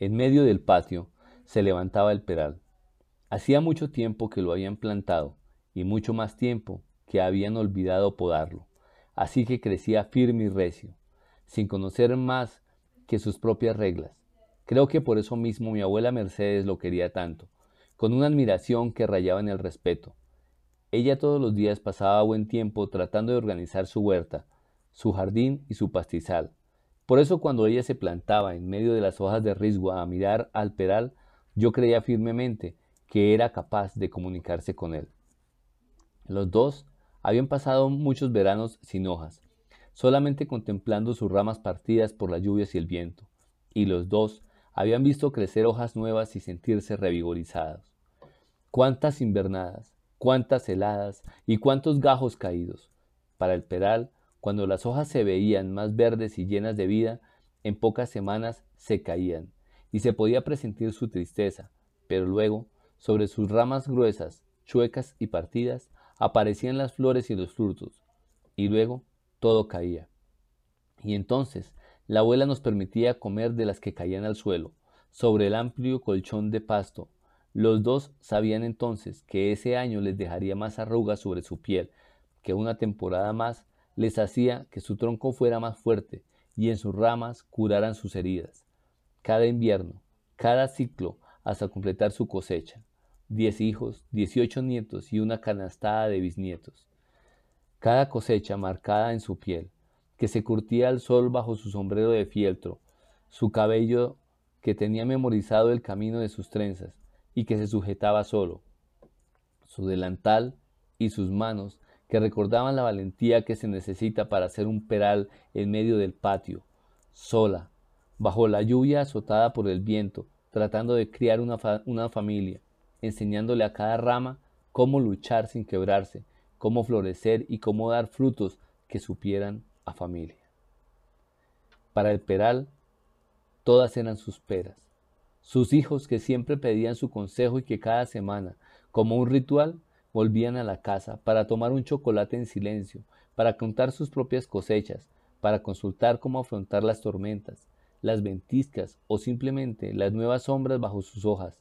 En medio del patio se levantaba el peral. Hacía mucho tiempo que lo habían plantado y mucho más tiempo que habían olvidado podarlo, así que crecía firme y recio, sin conocer más que sus propias reglas. Creo que por eso mismo mi abuela Mercedes lo quería tanto, con una admiración que rayaba en el respeto. Ella todos los días pasaba buen tiempo tratando de organizar su huerta, su jardín y su pastizal. Por eso cuando ella se plantaba en medio de las hojas de risgua a mirar al peral, yo creía firmemente que era capaz de comunicarse con él. Los dos habían pasado muchos veranos sin hojas, solamente contemplando sus ramas partidas por las lluvias y el viento, y los dos habían visto crecer hojas nuevas y sentirse revigorizados. Cuántas invernadas, cuántas heladas y cuántos gajos caídos. Para el peral, cuando las hojas se veían más verdes y llenas de vida, en pocas semanas se caían, y se podía presentir su tristeza, pero luego, sobre sus ramas gruesas, chuecas y partidas, aparecían las flores y los frutos, y luego todo caía. Y entonces la abuela nos permitía comer de las que caían al suelo, sobre el amplio colchón de pasto. Los dos sabían entonces que ese año les dejaría más arrugas sobre su piel, que una temporada más les hacía que su tronco fuera más fuerte y en sus ramas curaran sus heridas. Cada invierno, cada ciclo, hasta completar su cosecha diez hijos, dieciocho nietos y una canastada de bisnietos. Cada cosecha marcada en su piel, que se curtía al sol bajo su sombrero de fieltro, su cabello que tenía memorizado el camino de sus trenzas y que se sujetaba solo, su delantal y sus manos que recordaban la valentía que se necesita para hacer un peral en medio del patio, sola, bajo la lluvia azotada por el viento, tratando de criar una, una familia, enseñándole a cada rama cómo luchar sin quebrarse, cómo florecer y cómo dar frutos que supieran a familia. Para el peral, todas eran sus peras, sus hijos que siempre pedían su consejo y que cada semana, como un ritual, volvían a la casa para tomar un chocolate en silencio, para contar sus propias cosechas, para consultar cómo afrontar las tormentas, las ventiscas o simplemente las nuevas sombras bajo sus hojas,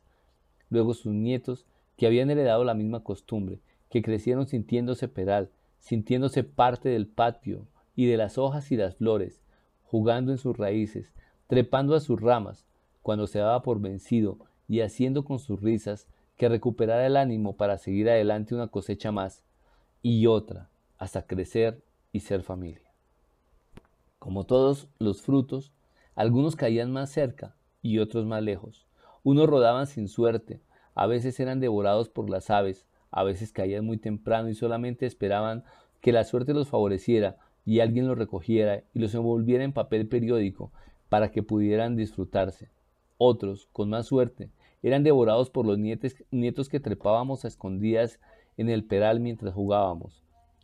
luego sus nietos, que habían heredado la misma costumbre, que crecieron sintiéndose peral, sintiéndose parte del patio y de las hojas y las flores, jugando en sus raíces, trepando a sus ramas, cuando se daba por vencido y haciendo con sus risas que recuperara el ánimo para seguir adelante una cosecha más y otra, hasta crecer y ser familia. Como todos los frutos, algunos caían más cerca y otros más lejos, unos rodaban sin suerte, a veces eran devorados por las aves, a veces caían muy temprano y solamente esperaban que la suerte los favoreciera y alguien los recogiera y los envolviera en papel periódico para que pudieran disfrutarse. Otros, con más suerte, eran devorados por los nietos, que trepábamos a escondidas en el peral mientras jugábamos.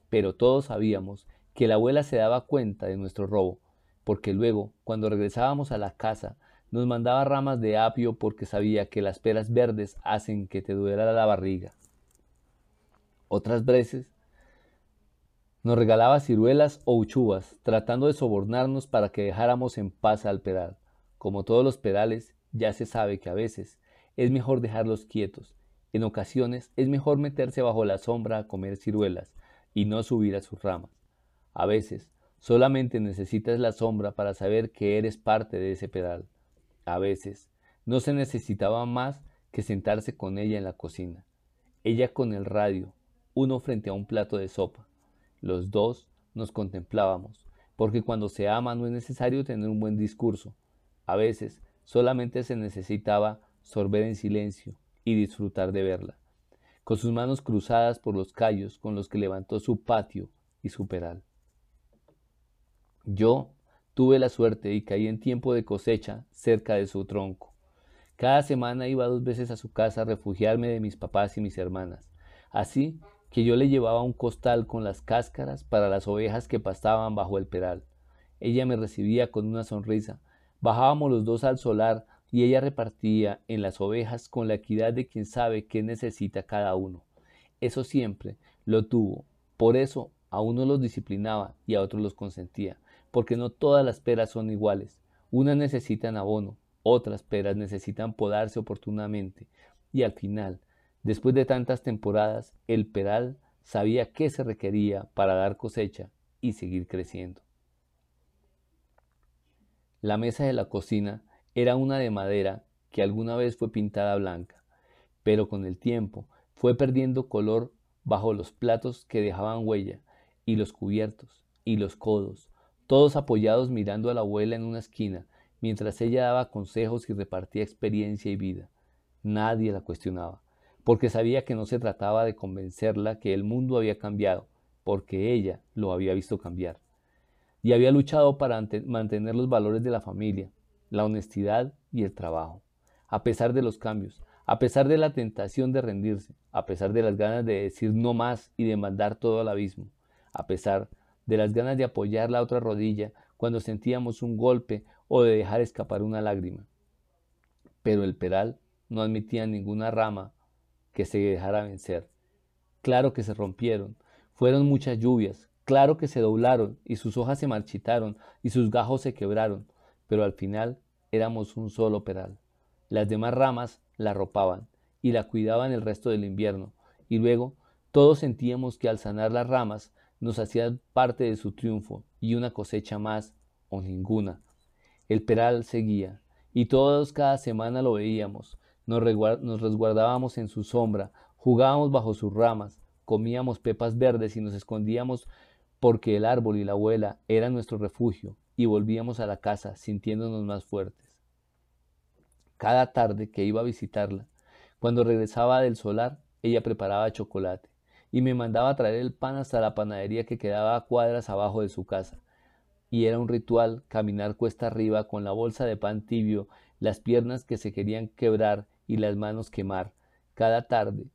Pero todos sabíamos que la abuela se daba cuenta de nuestro robo, porque luego, cuando regresábamos a la casa, nos mandaba ramas de apio porque sabía que las peras verdes hacen que te duela la barriga. Otras veces nos regalaba ciruelas o uchuvas, tratando de sobornarnos para que dejáramos en paz al peral. Como todos los perales, ya se sabe que a veces es mejor dejarlos quietos. En ocasiones es mejor meterse bajo la sombra a comer ciruelas y no subir a sus ramas. A veces solamente necesitas la sombra para saber que eres parte de ese peral. A veces, no se necesitaba más que sentarse con ella en la cocina, ella con el radio, uno frente a un plato de sopa. Los dos nos contemplábamos, porque cuando se ama no es necesario tener un buen discurso. A veces solamente se necesitaba sorber en silencio y disfrutar de verla, con sus manos cruzadas por los callos con los que levantó su patio y su peral. Yo Tuve la suerte y caí en tiempo de cosecha cerca de su tronco. Cada semana iba dos veces a su casa a refugiarme de mis papás y mis hermanas. Así que yo le llevaba un costal con las cáscaras para las ovejas que pastaban bajo el peral. Ella me recibía con una sonrisa. Bajábamos los dos al solar y ella repartía en las ovejas con la equidad de quien sabe qué necesita cada uno. Eso siempre lo tuvo. Por eso a uno los disciplinaba y a otros los consentía porque no todas las peras son iguales. Unas necesitan abono otras peras necesitan podarse oportunamente y al final, después de tantas temporadas, el peral sabía qué se requería para dar cosecha y seguir creciendo. La mesa de la cocina era una de madera que alguna vez fue pintada blanca, pero con el tiempo fue perdiendo color bajo los platos que dejaban huella, y los cubiertos, y los codos, todos apoyados mirando a la abuela en una esquina, mientras ella daba consejos y repartía experiencia y vida. Nadie la cuestionaba, porque sabía que no se trataba de convencerla que el mundo había cambiado, porque ella lo había visto cambiar. Y había luchado para mantener los valores de la familia, la honestidad y el trabajo, a pesar de los cambios, a pesar de la tentación de rendirse, a pesar de las ganas de decir no más y de mandar todo al abismo, a pesar de las ganas de apoyar la otra rodilla cuando sentíamos un golpe o de dejar escapar una lágrima. Pero el peral no admitía ninguna rama que se dejara vencer. Claro que se rompieron, fueron muchas lluvias, claro que se doblaron y sus hojas se marchitaron y sus gajos se quebraron, pero al final éramos un solo peral. Las demás ramas la arropaban y la cuidaban el resto del invierno, y luego todos sentíamos que al sanar las ramas nos hacía parte de su triunfo y una cosecha más o ninguna. El peral seguía, y todos cada semana lo veíamos, nos, nos resguardábamos en su sombra, jugábamos bajo sus ramas, comíamos pepas verdes y nos escondíamos porque el árbol y la abuela eran nuestro refugio, y volvíamos a la casa sintiéndonos más fuertes. Cada tarde que iba a visitarla, cuando regresaba del solar, ella preparaba chocolate y me mandaba a traer el pan hasta la panadería que quedaba a cuadras abajo de su casa. Y era un ritual caminar cuesta arriba con la bolsa de pan tibio, las piernas que se querían quebrar y las manos quemar, cada tarde,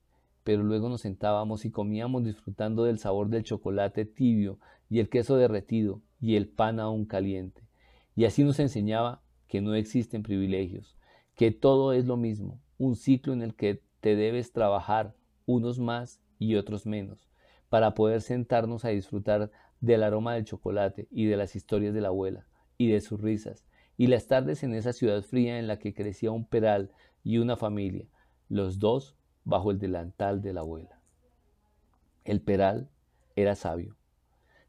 pero luego nos sentábamos y comíamos disfrutando del sabor del chocolate tibio y el queso derretido y el pan aún caliente. Y así nos enseñaba que no existen privilegios, que todo es lo mismo, un ciclo en el que te debes trabajar, unos más y otros menos, para poder sentarnos a disfrutar del aroma del chocolate y de las historias de la abuela y de sus risas, y las tardes en esa ciudad fría en la que crecía un peral y una familia, los dos bajo el delantal de la abuela. El peral era sabio.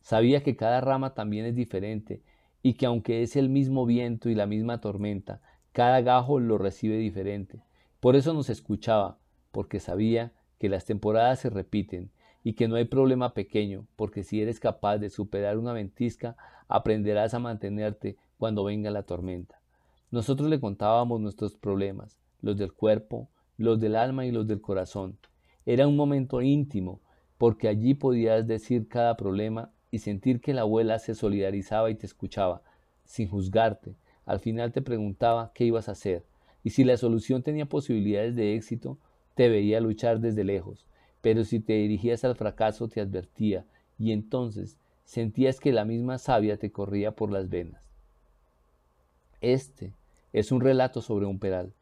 Sabía que cada rama también es diferente y que aunque es el mismo viento y la misma tormenta, cada gajo lo recibe diferente. Por eso nos escuchaba, porque sabía que las temporadas se repiten y que no hay problema pequeño, porque si eres capaz de superar una ventisca, aprenderás a mantenerte cuando venga la tormenta. Nosotros le contábamos nuestros problemas, los del cuerpo, los del alma y los del corazón. Era un momento íntimo, porque allí podías decir cada problema y sentir que la abuela se solidarizaba y te escuchaba, sin juzgarte. Al final te preguntaba qué ibas a hacer, y si la solución tenía posibilidades de éxito, te veía luchar desde lejos, pero si te dirigías al fracaso te advertía, y entonces sentías que la misma savia te corría por las venas. Este es un relato sobre un peral,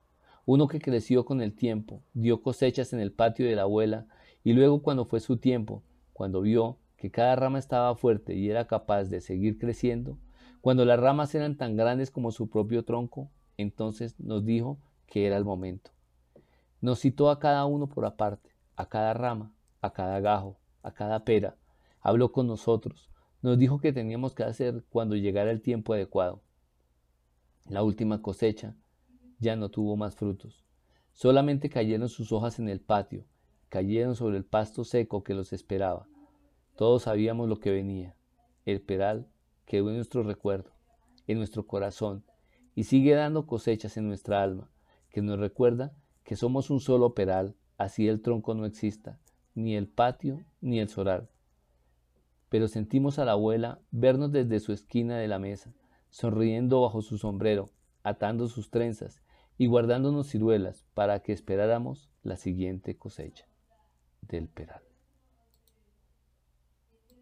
uno que creció con el tiempo, dio cosechas en el patio de la abuela, y luego cuando fue su tiempo, cuando vio que cada rama estaba fuerte y era capaz de seguir creciendo, cuando las ramas eran tan grandes como su propio tronco, entonces nos dijo que era el momento. Nos citó a cada uno por aparte, a cada rama, a cada gajo, a cada pera. Habló con nosotros, nos dijo que teníamos que hacer cuando llegara el tiempo adecuado. La última cosecha ya no tuvo más frutos. Solamente cayeron sus hojas en el patio, cayeron sobre el pasto seco que los esperaba. Todos sabíamos lo que venía. El peral quedó en nuestro recuerdo, en nuestro corazón, y sigue dando cosechas en nuestra alma, que nos recuerda que somos un solo peral, así el tronco no exista, ni el patio ni el solar. Pero sentimos a la abuela vernos desde su esquina de la mesa, sonriendo bajo su sombrero, atando sus trenzas y guardándonos ciruelas para que esperáramos la siguiente cosecha del peral.